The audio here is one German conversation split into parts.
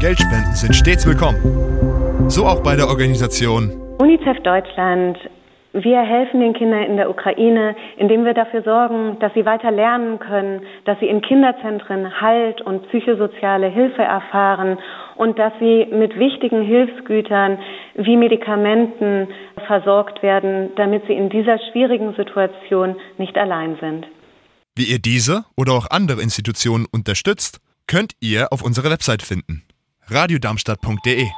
Geldspenden sind stets willkommen. So auch bei der Organisation UNICEF Deutschland. Wir helfen den Kindern in der Ukraine, indem wir dafür sorgen, dass sie weiter lernen können, dass sie in Kinderzentren Halt und psychosoziale Hilfe erfahren und dass sie mit wichtigen Hilfsgütern wie Medikamenten versorgt werden, damit sie in dieser schwierigen Situation nicht allein sind. Wie ihr diese oder auch andere Institutionen unterstützt, könnt ihr auf unserer Website finden radiodarmstadt.de.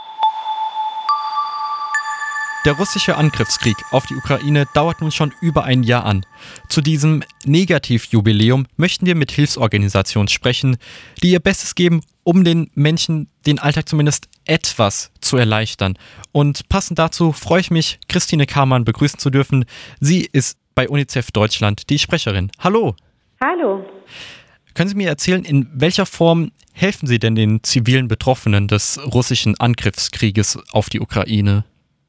Der russische Angriffskrieg auf die Ukraine dauert nun schon über ein Jahr an. Zu diesem Negativjubiläum möchten wir mit Hilfsorganisationen sprechen, die ihr Bestes geben, um den Menschen den Alltag zumindest etwas zu erleichtern. Und passend dazu freue ich mich, Christine Kamann begrüßen zu dürfen. Sie ist bei UNICEF Deutschland die Sprecherin. Hallo. Hallo. Können Sie mir erzählen, in welcher Form helfen Sie denn den zivilen Betroffenen des russischen Angriffskrieges auf die Ukraine?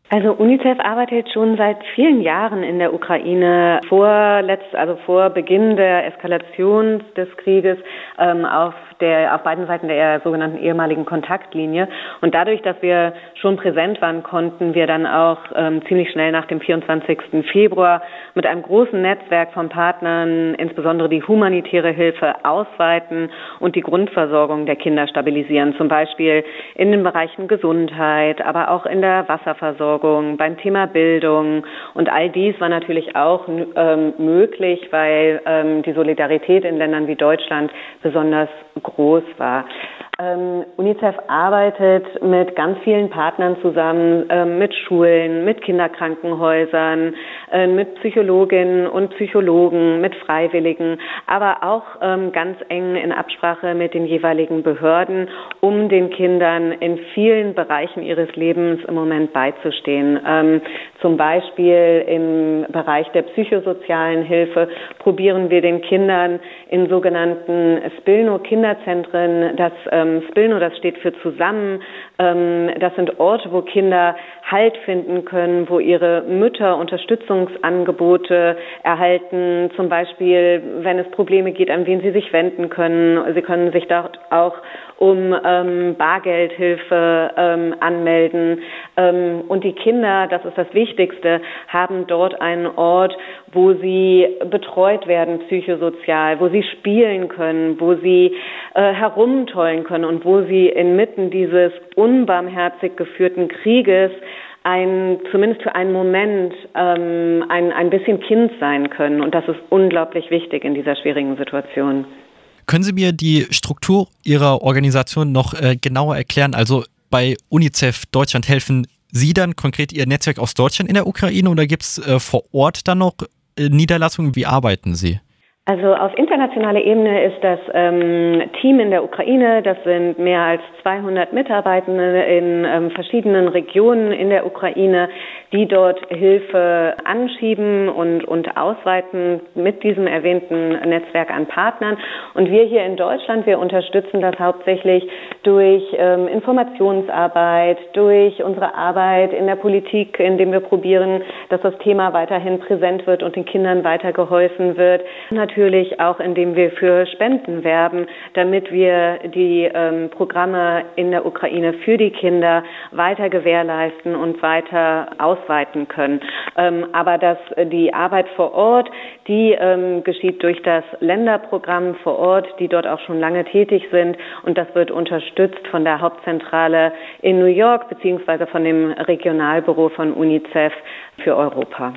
Also UNICEF arbeitet schon seit vielen Jahren in der Ukraine vor letzt, also vor Beginn der Eskalation des Krieges ähm, auf der auf beiden Seiten der sogenannten ehemaligen Kontaktlinie. Und dadurch, dass wir schon präsent waren, konnten wir dann auch ähm, ziemlich schnell nach dem 24. Februar mit einem großen Netzwerk von Partnern, insbesondere die humanitäre Hilfe, ausweiten und die Grundversorgung der Kinder stabilisieren. Zum Beispiel in den Bereichen Gesundheit, aber auch in der Wasserversorgung, beim Thema Bildung. Und all dies war natürlich auch ähm, möglich, weil ähm, die Solidarität in Ländern wie Deutschland besonders groß war. Ähm, UNICEF arbeitet mit ganz vielen Partnern zusammen, ähm, mit Schulen, mit Kinderkrankenhäusern, äh, mit Psychologinnen und Psychologen, mit Freiwilligen, aber auch ähm, ganz eng in Absprache mit den jeweiligen Behörden, um den Kindern in vielen Bereichen ihres Lebens im Moment beizustehen. Ähm, zum Beispiel im Bereich der psychosozialen Hilfe probieren wir den Kindern in sogenannten Spilno-Kinderzentren das ähm, Spilno, das steht für zusammen. Ähm, das sind Orte, wo Kinder Halt finden können, wo ihre Mütter Unterstützungsangebote erhalten, zum Beispiel, wenn es Probleme geht, an wen sie sich wenden können. Sie können sich dort auch um ähm, Bargeldhilfe ähm, anmelden. Ähm, und die Kinder, das ist das Wichtigste, haben dort einen Ort, wo sie betreut werden psychosozial, wo sie spielen können, wo sie äh, herumtollen können und wo sie inmitten dieses unbarmherzig geführten Krieges ein, zumindest für einen Moment ähm, ein, ein bisschen Kind sein können. Und das ist unglaublich wichtig in dieser schwierigen Situation. Können Sie mir die Struktur Ihrer Organisation noch äh, genauer erklären? Also bei UNICEF Deutschland helfen Sie dann konkret Ihr Netzwerk aus Deutschland in der Ukraine oder gibt es äh, vor Ort dann noch äh, Niederlassungen? Wie arbeiten Sie? Also auf internationaler Ebene ist das ähm, Team in der Ukraine, das sind mehr als 200 Mitarbeitende in ähm, verschiedenen Regionen in der Ukraine, die dort Hilfe anschieben und, und ausweiten mit diesem erwähnten Netzwerk an Partnern. Und wir hier in Deutschland, wir unterstützen das hauptsächlich durch ähm, Informationsarbeit, durch unsere Arbeit in der Politik, indem wir probieren, dass das Thema weiterhin präsent wird und den Kindern weitergeholfen wird. Natürlich natürlich auch, indem wir für Spenden werben, damit wir die ähm, Programme in der Ukraine für die Kinder weiter gewährleisten und weiter ausweiten können. Ähm, aber dass die Arbeit vor Ort, die ähm, geschieht durch das Länderprogramm vor Ort, die dort auch schon lange tätig sind und das wird unterstützt von der Hauptzentrale in New York beziehungsweise von dem Regionalbüro von UNICEF für Europa.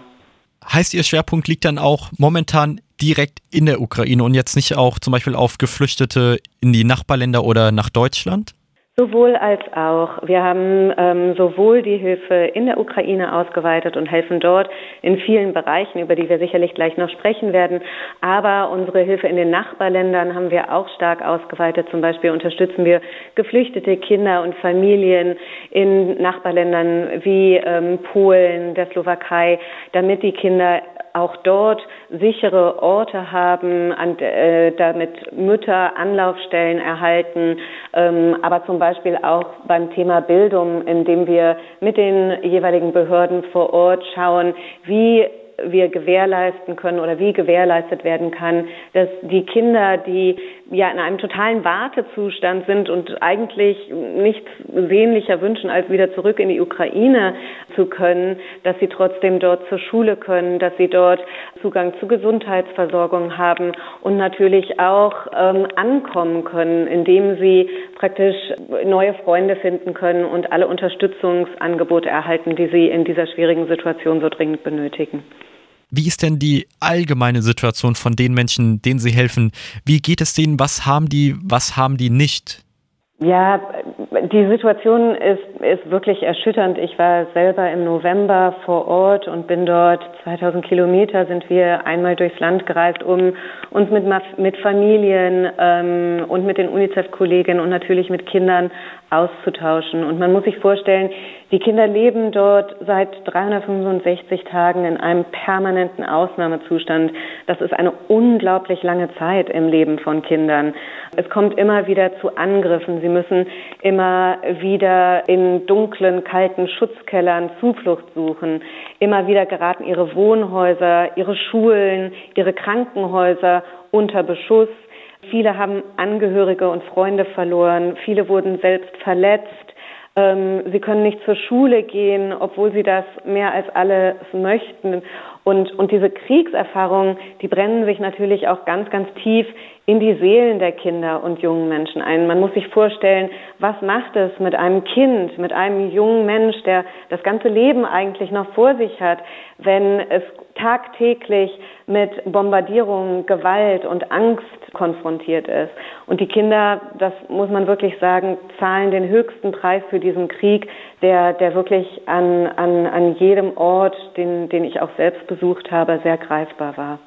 Heißt, Ihr Schwerpunkt liegt dann auch momentan direkt in der Ukraine und jetzt nicht auch zum Beispiel auf Geflüchtete in die Nachbarländer oder nach Deutschland? Sowohl als auch. Wir haben ähm, sowohl die Hilfe in der Ukraine ausgeweitet und helfen dort in vielen Bereichen, über die wir sicherlich gleich noch sprechen werden. Aber unsere Hilfe in den Nachbarländern haben wir auch stark ausgeweitet. Zum Beispiel unterstützen wir geflüchtete Kinder und Familien in Nachbarländern wie ähm, Polen, der Slowakei, damit die Kinder auch dort sichere Orte haben, an, äh, damit Mütter Anlaufstellen erhalten, ähm, aber zum Beispiel auch beim Thema Bildung, indem wir mit den jeweiligen Behörden vor Ort schauen, wie wir gewährleisten können oder wie gewährleistet werden kann, dass die Kinder, die ja in einem totalen Wartezustand sind und eigentlich nichts sehnlicher wünschen, als wieder zurück in die Ukraine zu können, dass sie trotzdem dort zur Schule können, dass sie dort Zugang zu Gesundheitsversorgung haben und natürlich auch ähm, ankommen können, indem sie praktisch neue Freunde finden können und alle Unterstützungsangebote erhalten, die sie in dieser schwierigen Situation so dringend benötigen. Wie ist denn die allgemeine Situation von den Menschen, denen Sie helfen? Wie geht es denen? Was haben die, was haben die nicht? Ja, die Situation ist, ist wirklich erschütternd. Ich war selber im November vor Ort und bin dort 2000 Kilometer sind wir einmal durchs Land gereist, um uns mit, mit Familien ähm, und mit den UNICEF-Kolleginnen und natürlich mit Kindern auszutauschen. Und man muss sich vorstellen, die Kinder leben dort seit 365 Tagen in einem permanenten Ausnahmezustand. Das ist eine unglaublich lange Zeit im Leben von Kindern. Es kommt immer wieder zu Angriffen. Sie müssen immer wieder in dunklen, kalten Schutzkellern Zuflucht suchen. Immer wieder geraten ihre Wohnhäuser, ihre Schulen, ihre Krankenhäuser unter Beschuss. Viele haben Angehörige und Freunde verloren. Viele wurden selbst verletzt. Ähm, sie können nicht zur Schule gehen, obwohl sie das mehr als alles möchten. Und, und diese Kriegserfahrungen, die brennen sich natürlich auch ganz, ganz tief in die Seelen der Kinder und jungen Menschen ein. Man muss sich vorstellen, was macht es mit einem Kind, mit einem jungen Mensch, der das ganze Leben eigentlich noch vor sich hat, wenn es tagtäglich mit Bombardierungen, Gewalt und Angst konfrontiert ist. Und die Kinder, das muss man wirklich sagen, zahlen den höchsten Preis für diesen Krieg, der, der wirklich an, an, an jedem Ort, den, den ich auch selbst besucht habe, sehr greifbar war.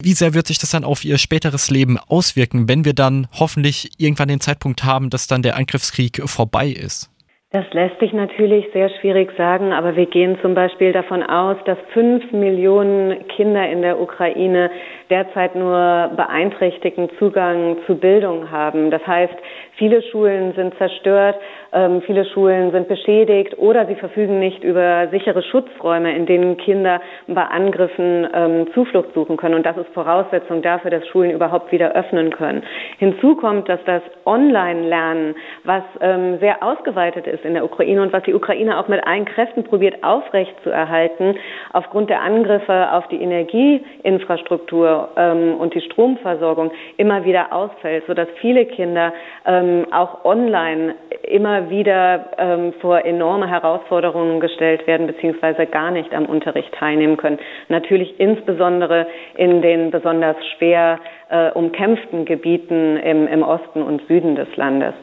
Wie sehr wird sich das dann auf ihr späteres Leben auswirken, wenn wir dann hoffentlich irgendwann den Zeitpunkt haben, dass dann der Angriffskrieg vorbei ist? Das lässt sich natürlich sehr schwierig sagen, aber wir gehen zum Beispiel davon aus, dass fünf Millionen Kinder in der Ukraine derzeit nur beeinträchtigten Zugang zu Bildung haben. Das heißt, viele Schulen sind zerstört, ähm, viele Schulen sind beschädigt oder sie verfügen nicht über sichere Schutzräume, in denen Kinder bei Angriffen ähm, Zuflucht suchen können. Und das ist Voraussetzung dafür, dass Schulen überhaupt wieder öffnen können. Hinzu kommt, dass das Online-Lernen, was ähm, sehr ausgeweitet ist, in der Ukraine und was die Ukraine auch mit allen Kräften probiert aufrechtzuerhalten, aufgrund der Angriffe auf die Energieinfrastruktur ähm, und die Stromversorgung immer wieder ausfällt, sodass viele Kinder ähm, auch online immer wieder ähm, vor enorme Herausforderungen gestellt werden, beziehungsweise gar nicht am Unterricht teilnehmen können. Natürlich insbesondere in den besonders schwer äh, umkämpften Gebieten im, im Osten und Süden des Landes.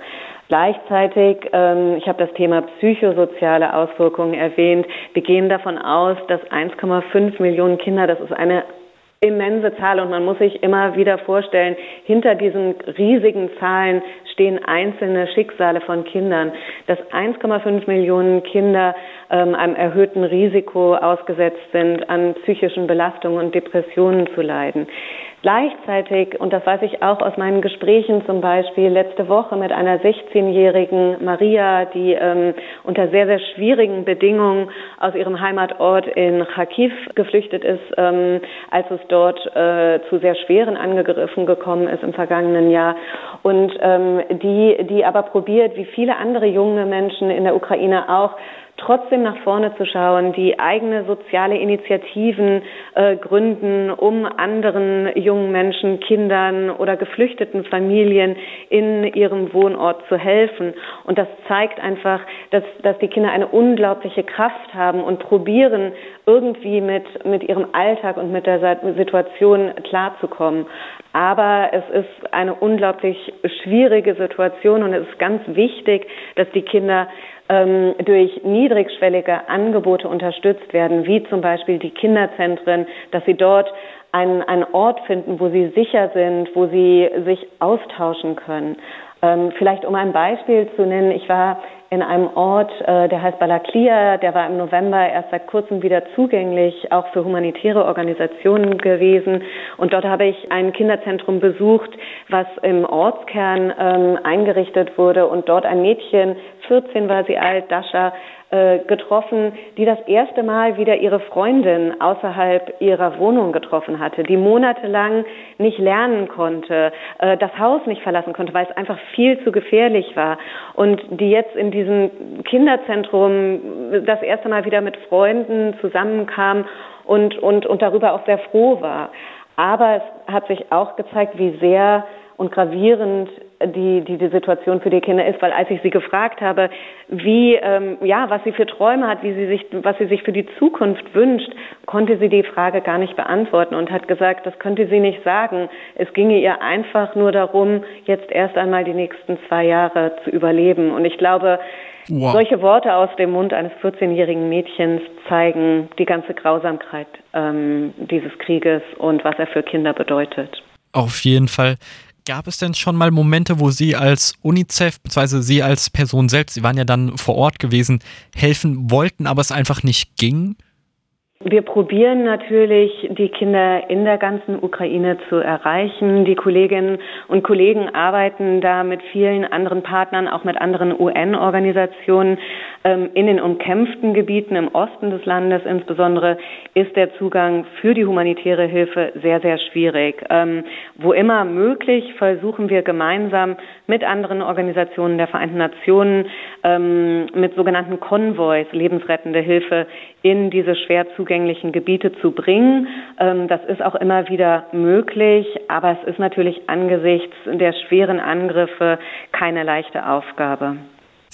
Gleichzeitig, ähm, ich habe das Thema psychosoziale Auswirkungen erwähnt. Wir gehen davon aus, dass 1,5 Millionen Kinder, das ist eine immense Zahl und man muss sich immer wieder vorstellen, hinter diesen riesigen Zahlen stehen einzelne Schicksale von Kindern, dass 1,5 Millionen Kinder ähm, einem erhöhten Risiko ausgesetzt sind, an psychischen Belastungen und Depressionen zu leiden. Gleichzeitig, und das weiß ich auch aus meinen Gesprächen zum Beispiel letzte Woche mit einer 16-jährigen Maria, die ähm, unter sehr, sehr schwierigen Bedingungen aus ihrem Heimatort in Kharkiv geflüchtet ist, ähm, als es dort äh, zu sehr schweren Angegriffen gekommen ist im vergangenen Jahr. Und ähm, die, die aber probiert, wie viele andere junge Menschen in der Ukraine auch, trotzdem nach vorne zu schauen, die eigene soziale Initiativen äh, gründen, um anderen jungen Menschen, Kindern oder geflüchteten Familien in ihrem Wohnort zu helfen. Und das zeigt einfach, dass, dass die Kinder eine unglaubliche Kraft haben und probieren, irgendwie mit, mit ihrem Alltag und mit der Situation klarzukommen. Aber es ist eine unglaublich schwierige Situation und es ist ganz wichtig, dass die Kinder ähm, durch niedrigschwellige Angebote unterstützt werden, wie zum Beispiel die Kinderzentren, dass sie dort einen, einen Ort finden, wo sie sicher sind, wo sie sich austauschen können. Ähm, vielleicht um ein Beispiel zu nennen, ich war in einem Ort, äh, der heißt Balaklia, der war im November erst seit kurzem wieder zugänglich, auch für humanitäre Organisationen gewesen. Und dort habe ich ein Kinderzentrum besucht, was im Ortskern ähm, eingerichtet wurde und dort ein Mädchen, 14 war sie alt, Dasha, äh, getroffen, die das erste Mal wieder ihre Freundin außerhalb ihrer Wohnung getroffen hatte, die monatelang nicht lernen konnte, äh, das Haus nicht verlassen konnte, weil es einfach viel zu gefährlich war und die jetzt in diesem Kinderzentrum das erste Mal wieder mit Freunden zusammenkam und, und, und darüber auch sehr froh war. Aber es hat sich auch gezeigt, wie sehr und gravierend die, die, die Situation für die Kinder ist, weil als ich sie gefragt habe, wie, ähm, ja, was sie für Träume hat, wie sie sich, was sie sich für die Zukunft wünscht, konnte sie die Frage gar nicht beantworten und hat gesagt, das könnte sie nicht sagen. Es ginge ihr einfach nur darum, jetzt erst einmal die nächsten zwei Jahre zu überleben. Und ich glaube, wow. solche Worte aus dem Mund eines 14-jährigen Mädchens zeigen die ganze Grausamkeit ähm, dieses Krieges und was er für Kinder bedeutet. Auf jeden Fall. Gab es denn schon mal Momente, wo Sie als UNICEF, beziehungsweise Sie als Person selbst, Sie waren ja dann vor Ort gewesen, helfen wollten, aber es einfach nicht ging? Wir probieren natürlich, die Kinder in der ganzen Ukraine zu erreichen. Die Kolleginnen und Kollegen arbeiten da mit vielen anderen Partnern, auch mit anderen UN-Organisationen. Ähm, in den umkämpften Gebieten im Osten des Landes insbesondere ist der Zugang für die humanitäre Hilfe sehr, sehr schwierig. Ähm, wo immer möglich versuchen wir gemeinsam mit anderen Organisationen der Vereinten Nationen, ähm, mit sogenannten Konvois, lebensrettende Hilfe in diese schwer zugänglichen Gebiete zu bringen. Das ist auch immer wieder möglich, aber es ist natürlich angesichts der schweren Angriffe keine leichte Aufgabe.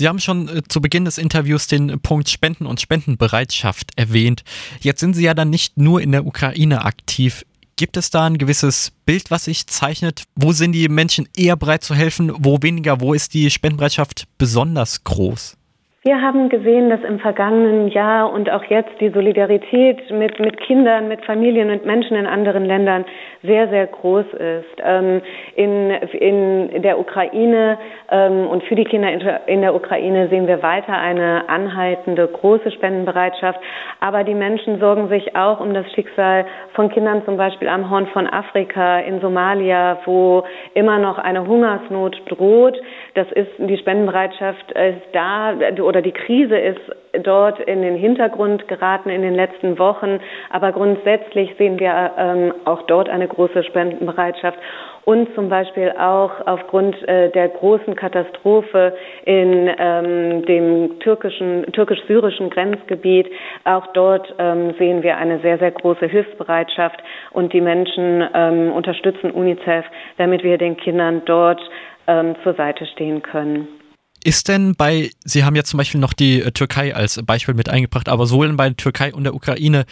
Sie haben schon äh, zu Beginn des Interviews den Punkt Spenden und Spendenbereitschaft erwähnt. Jetzt sind Sie ja dann nicht nur in der Ukraine aktiv. Gibt es da ein gewisses Bild, was sich zeichnet? Wo sind die Menschen eher bereit zu helfen? Wo weniger? Wo ist die Spendenbereitschaft besonders groß? Wir haben gesehen, dass im vergangenen Jahr und auch jetzt die Solidarität mit, mit Kindern, mit Familien und Menschen in anderen Ländern sehr, sehr groß ist. Ähm, in, in der Ukraine ähm, und für die Kinder in der Ukraine sehen wir weiter eine anhaltende große Spendenbereitschaft. Aber die Menschen sorgen sich auch um das Schicksal von Kindern zum Beispiel am Horn von Afrika, in Somalia, wo immer noch eine Hungersnot droht. Das ist, die Spendenbereitschaft ist da oder die Krise ist dort in den Hintergrund geraten in den letzten Wochen. Aber grundsätzlich sehen wir ähm, auch dort eine große Spendenbereitschaft und zum Beispiel auch aufgrund äh, der großen Katastrophe in ähm, dem türkischen, türkisch-syrischen Grenzgebiet. Auch dort ähm, sehen wir eine sehr, sehr große Hilfsbereitschaft und die Menschen ähm, unterstützen UNICEF, damit wir den Kindern dort ähm, zur Seite stehen können. Ist denn bei, Sie haben ja zum Beispiel noch die äh, Türkei als Beispiel mit eingebracht, aber sowohl bei der Türkei und der Ukraine,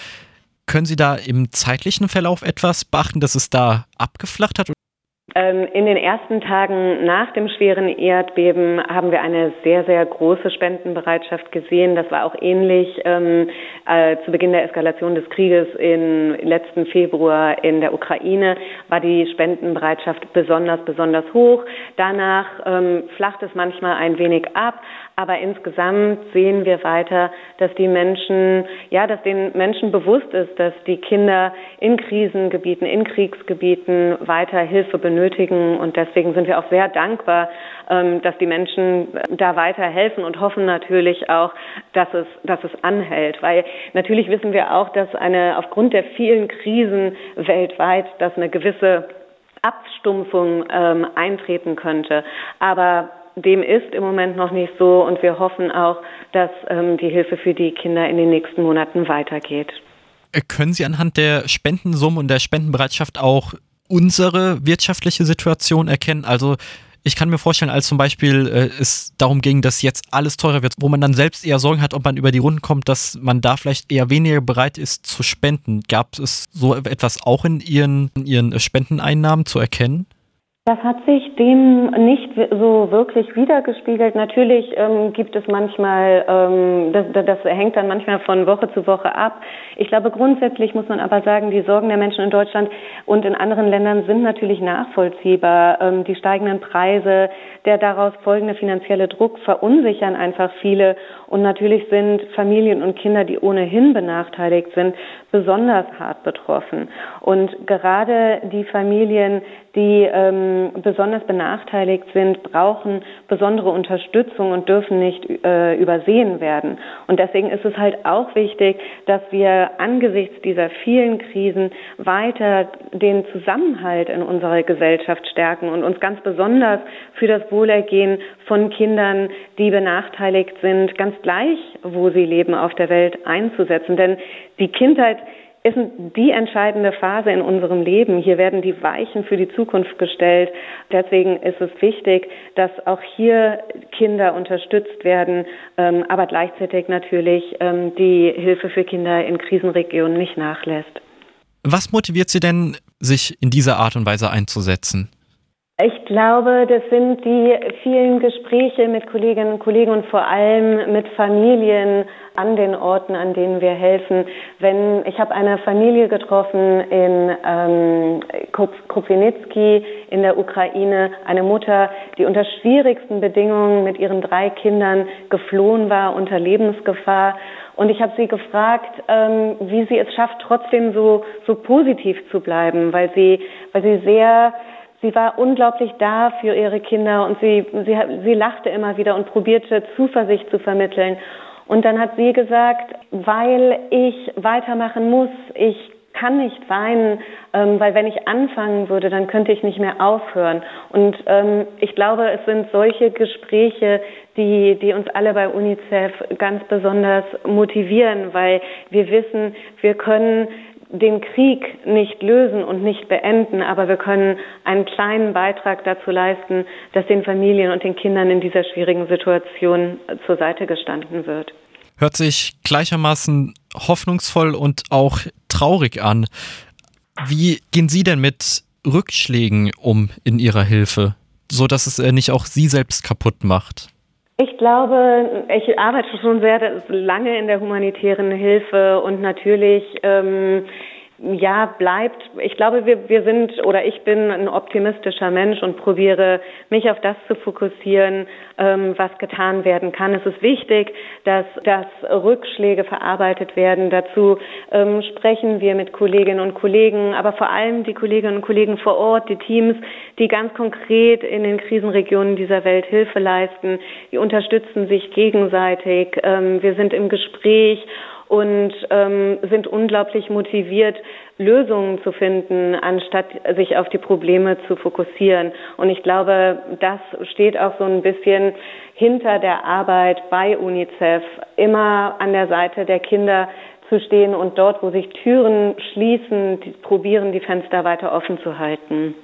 können Sie da im zeitlichen Verlauf etwas beachten, dass es da abgeflacht hat? Ähm, in den ersten Tagen nach dem schweren Erdbeben haben wir eine sehr, sehr große Spendenbereitschaft gesehen. Das war auch ähnlich ähm, äh, zu Beginn der Eskalation des Krieges im letzten Februar in der Ukraine war die Spendenbereitschaft besonders, besonders hoch. Danach ähm, flacht es manchmal ein wenig ab, aber insgesamt sehen wir weiter, dass die Menschen, ja, dass den Menschen bewusst ist, dass die Kinder in Krisengebieten, in Kriegsgebieten weiter Hilfe benötigen. Und deswegen sind wir auch sehr dankbar, ähm, dass die Menschen da weiter helfen und hoffen natürlich auch, dass es, dass es anhält. Weil natürlich wissen wir auch, dass eine, aufgrund der vielen Krisen weltweit, dass eine gewisse Abstumpfung ähm, eintreten könnte. Aber dem ist im Moment noch nicht so und wir hoffen auch, dass ähm, die Hilfe für die Kinder in den nächsten Monaten weitergeht. Äh, können Sie anhand der Spendensummen und der Spendenbereitschaft auch unsere wirtschaftliche Situation erkennen? Also ich kann mir vorstellen, als zum Beispiel äh, es darum ging, dass jetzt alles teurer wird, wo man dann selbst eher Sorgen hat, ob man über die Runden kommt, dass man da vielleicht eher weniger bereit ist zu spenden. Gab es so etwas auch in Ihren, in Ihren Spendeneinnahmen zu erkennen? Das hat sich dem nicht so wirklich wiedergespiegelt. Natürlich ähm, gibt es manchmal, ähm, das, das hängt dann manchmal von Woche zu Woche ab. Ich glaube, grundsätzlich muss man aber sagen, die Sorgen der Menschen in Deutschland und in anderen Ländern sind natürlich nachvollziehbar. Ähm, die steigenden Preise, der daraus folgende finanzielle Druck verunsichern einfach viele. Und natürlich sind Familien und Kinder, die ohnehin benachteiligt sind, besonders hart betroffen. Und gerade die Familien, die ähm, besonders benachteiligt sind, brauchen besondere Unterstützung und dürfen nicht äh, übersehen werden. Und deswegen ist es halt auch wichtig, dass wir angesichts dieser vielen Krisen weiter den Zusammenhalt in unserer Gesellschaft stärken und uns ganz besonders für das Wohlergehen von Kindern, die benachteiligt sind, ganz gleich, wo sie leben auf der Welt einzusetzen. Denn die Kindheit ist die entscheidende Phase in unserem Leben. Hier werden die Weichen für die Zukunft gestellt. Deswegen ist es wichtig, dass auch hier Kinder unterstützt werden, ähm, aber gleichzeitig natürlich ähm, die Hilfe für Kinder in Krisenregionen nicht nachlässt. Was motiviert Sie denn, sich in dieser Art und Weise einzusetzen? Ich glaube, das sind die vielen Gespräche mit Kolleginnen und Kollegen und vor allem mit Familien an den Orten, an denen wir helfen. Wenn ich habe eine Familie getroffen in ähm, Kropyvnytsky in der Ukraine, eine Mutter, die unter schwierigsten Bedingungen mit ihren drei Kindern geflohen war unter Lebensgefahr. Und ich habe sie gefragt, ähm, wie sie es schafft, trotzdem so so positiv zu bleiben, weil sie weil sie sehr Sie war unglaublich da für ihre Kinder und sie, sie, sie lachte immer wieder und probierte Zuversicht zu vermitteln. Und dann hat sie gesagt, weil ich weitermachen muss, ich kann nicht weinen, ähm, weil wenn ich anfangen würde, dann könnte ich nicht mehr aufhören. Und ähm, ich glaube, es sind solche Gespräche, die, die uns alle bei UNICEF ganz besonders motivieren, weil wir wissen, wir können den Krieg nicht lösen und nicht beenden, aber wir können einen kleinen Beitrag dazu leisten, dass den Familien und den Kindern in dieser schwierigen Situation zur Seite gestanden wird. Hört sich gleichermaßen hoffnungsvoll und auch traurig an. Wie gehen Sie denn mit Rückschlägen um in Ihrer Hilfe, so dass es äh, nicht auch Sie selbst kaputt macht? Ich glaube, ich arbeite schon sehr lange in der humanitären Hilfe und natürlich ähm, ja, bleibt. Ich glaube, wir, wir sind oder ich bin ein optimistischer Mensch und probiere mich auf das zu fokussieren, ähm, was getan werden kann. Es ist wichtig, dass, dass Rückschläge verarbeitet werden. Dazu ähm, sprechen wir mit Kolleginnen und Kollegen, aber vor allem die Kolleginnen und Kollegen vor Ort, die Teams, die ganz konkret in den Krisenregionen dieser Welt Hilfe leisten. Die unterstützen sich gegenseitig. Ähm, wir sind im Gespräch und ähm, sind unglaublich motiviert, Lösungen zu finden, anstatt sich auf die Probleme zu fokussieren. Und ich glaube, das steht auch so ein bisschen hinter der Arbeit bei UNICEF, immer an der Seite der Kinder zu stehen und dort, wo sich Türen schließen, die probieren, die Fenster weiter offen zu halten.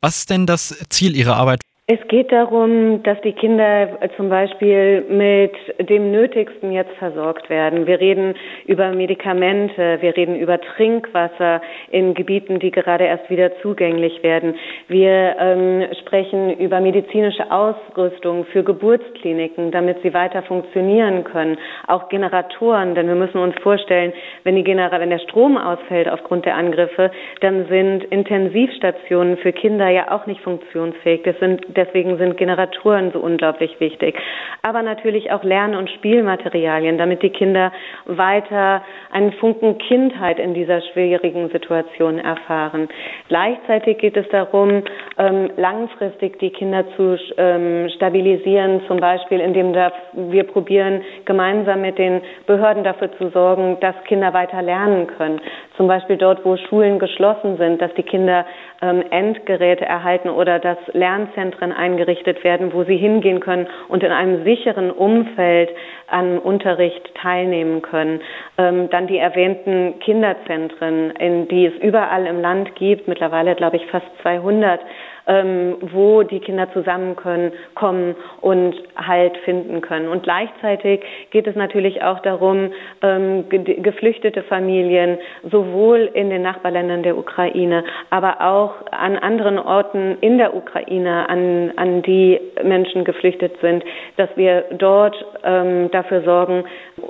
Was ist denn das Ziel Ihrer Arbeit? Es geht darum, dass die Kinder zum Beispiel mit dem Nötigsten jetzt versorgt werden. Wir reden über Medikamente, wir reden über Trinkwasser in Gebieten, die gerade erst wieder zugänglich werden. Wir ähm, sprechen über medizinische Ausrüstung für Geburtskliniken, damit sie weiter funktionieren können. Auch Generatoren, denn wir müssen uns vorstellen, wenn, die Genera wenn der Strom ausfällt aufgrund der Angriffe, dann sind Intensivstationen für Kinder ja auch nicht funktionsfähig. Das sind Deswegen sind Generatoren so unglaublich wichtig. Aber natürlich auch Lern- und Spielmaterialien, damit die Kinder weiter einen Funken Kindheit in dieser schwierigen Situation erfahren. Gleichzeitig geht es darum, ähm, langfristig die Kinder zu ähm, stabilisieren, zum Beispiel indem wir probieren, gemeinsam mit den Behörden dafür zu sorgen, dass Kinder weiter lernen können. Zum Beispiel dort, wo Schulen geschlossen sind, dass die Kinder Endgeräte erhalten oder dass Lernzentren eingerichtet werden, wo sie hingehen können und in einem sicheren Umfeld an Unterricht teilnehmen können. Ähm, dann die erwähnten Kinderzentren, in die es überall im Land gibt, mittlerweile glaube ich fast 200 ähm, wo die Kinder zusammen können, kommen und Halt finden können. Und gleichzeitig geht es natürlich auch darum, ähm, geflüchtete Familien sowohl in den Nachbarländern der Ukraine, aber auch an anderen Orten in der Ukraine, an, an die Menschen geflüchtet sind, dass wir dort ähm, dafür sorgen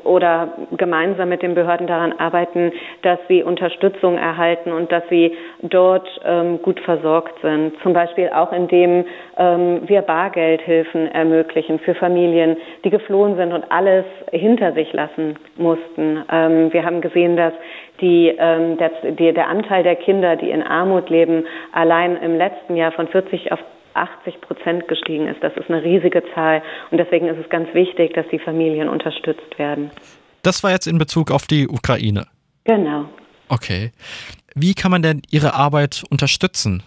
oder gemeinsam mit den Behörden daran arbeiten, dass sie Unterstützung erhalten und dass sie dort ähm, gut versorgt sind. Zum Beispiel auch indem ähm, wir Bargeldhilfen ermöglichen für Familien, die geflohen sind und alles hinter sich lassen mussten. Ähm, wir haben gesehen, dass die, ähm, der, die, der Anteil der Kinder, die in Armut leben, allein im letzten Jahr von 40 auf 80 Prozent gestiegen ist. Das ist eine riesige Zahl und deswegen ist es ganz wichtig, dass die Familien unterstützt werden. Das war jetzt in Bezug auf die Ukraine. Genau. Okay. Wie kann man denn Ihre Arbeit unterstützen?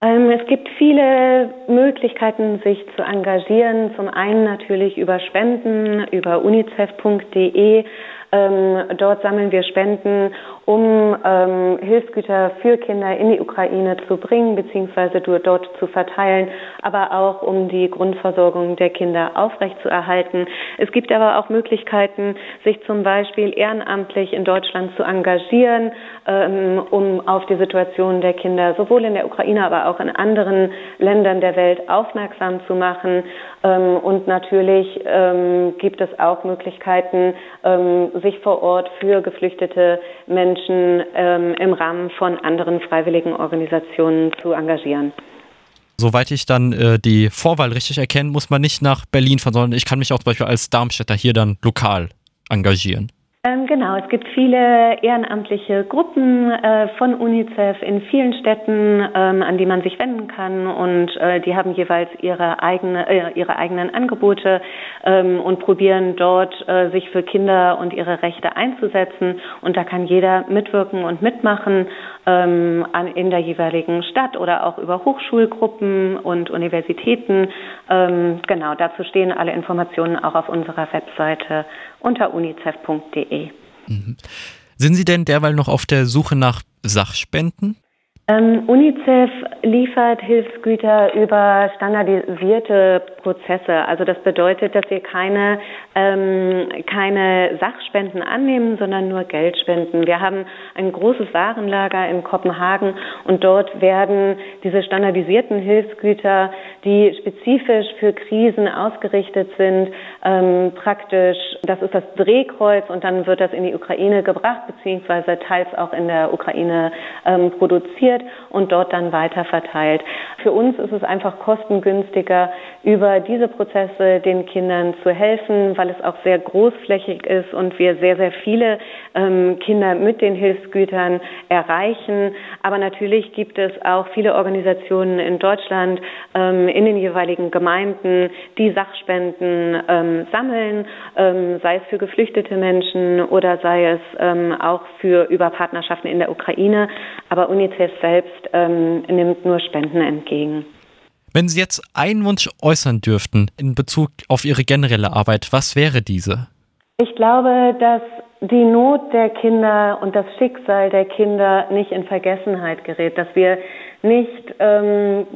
Ähm, es gibt viele Möglichkeiten, sich zu engagieren. Zum einen natürlich über Spenden, über unicef.de. Ähm, dort sammeln wir Spenden um ähm, Hilfsgüter für Kinder in die Ukraine zu bringen bzw. dort zu verteilen, aber auch um die Grundversorgung der Kinder aufrechtzuerhalten. Es gibt aber auch Möglichkeiten, sich zum Beispiel ehrenamtlich in Deutschland zu engagieren, ähm, um auf die Situation der Kinder sowohl in der Ukraine, aber auch in anderen Ländern der Welt aufmerksam zu machen. Ähm, und natürlich ähm, gibt es auch Möglichkeiten, ähm, sich vor Ort für geflüchtete Menschen Menschen ähm, im Rahmen von anderen freiwilligen Organisationen zu engagieren. Soweit ich dann äh, die Vorwahl richtig erkenne, muss man nicht nach Berlin fahren, sondern ich kann mich auch zum Beispiel als Darmstädter hier dann lokal engagieren. Ähm, genau, es gibt viele ehrenamtliche Gruppen äh, von UNICEF in vielen Städten, ähm, an die man sich wenden kann und äh, die haben jeweils ihre, eigene, äh, ihre eigenen Angebote ähm, und probieren dort sich für Kinder und ihre Rechte einzusetzen und da kann jeder mitwirken und mitmachen in der jeweiligen Stadt oder auch über Hochschulgruppen und Universitäten. Genau, dazu stehen alle Informationen auch auf unserer Webseite unter unicef.de. Mhm. Sind Sie denn derweil noch auf der Suche nach Sachspenden? Ähm, UNICEF liefert Hilfsgüter über standardisierte Prozesse. Also das bedeutet, dass wir keine, ähm, keine Sachspenden annehmen, sondern nur Geldspenden. Wir haben ein großes Warenlager in Kopenhagen und dort werden diese standardisierten Hilfsgüter, die spezifisch für Krisen ausgerichtet sind, ähm, praktisch, das ist das Drehkreuz und dann wird das in die Ukraine gebracht, beziehungsweise teils auch in der Ukraine ähm, produziert und dort dann weiter verteilt. Für uns ist es einfach kostengünstiger, über diese Prozesse den Kindern zu helfen, weil es auch sehr großflächig ist und wir sehr, sehr viele ähm, Kinder mit den Hilfsgütern erreichen. Aber natürlich gibt es auch viele Organisationen in Deutschland, ähm, in den jeweiligen Gemeinden, die Sachspenden ähm, sammeln, ähm, sei es für geflüchtete Menschen oder sei es ähm, auch für über Partnerschaften in der Ukraine. Aber UNICEF selbst ähm, nimmt nur Spenden entgegen. Wenn Sie jetzt einen Wunsch äußern dürften in Bezug auf Ihre generelle Arbeit, was wäre diese? Ich glaube, dass die Not der Kinder und das Schicksal der Kinder nicht in Vergessenheit gerät, dass wir nicht ähm,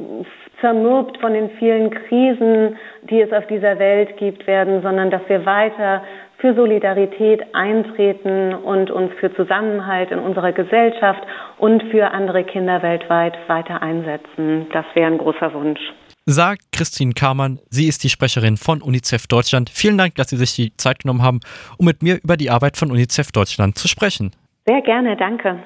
zermürbt von den vielen Krisen, die es auf dieser Welt gibt, werden, sondern dass wir weiter für Solidarität eintreten und uns für Zusammenhalt in unserer Gesellschaft und für andere Kinder weltweit weiter einsetzen. Das wäre ein großer Wunsch. Sagt Christine Kamann, sie ist die Sprecherin von UNICEF Deutschland. Vielen Dank, dass Sie sich die Zeit genommen haben, um mit mir über die Arbeit von UNICEF Deutschland zu sprechen. Sehr gerne, danke.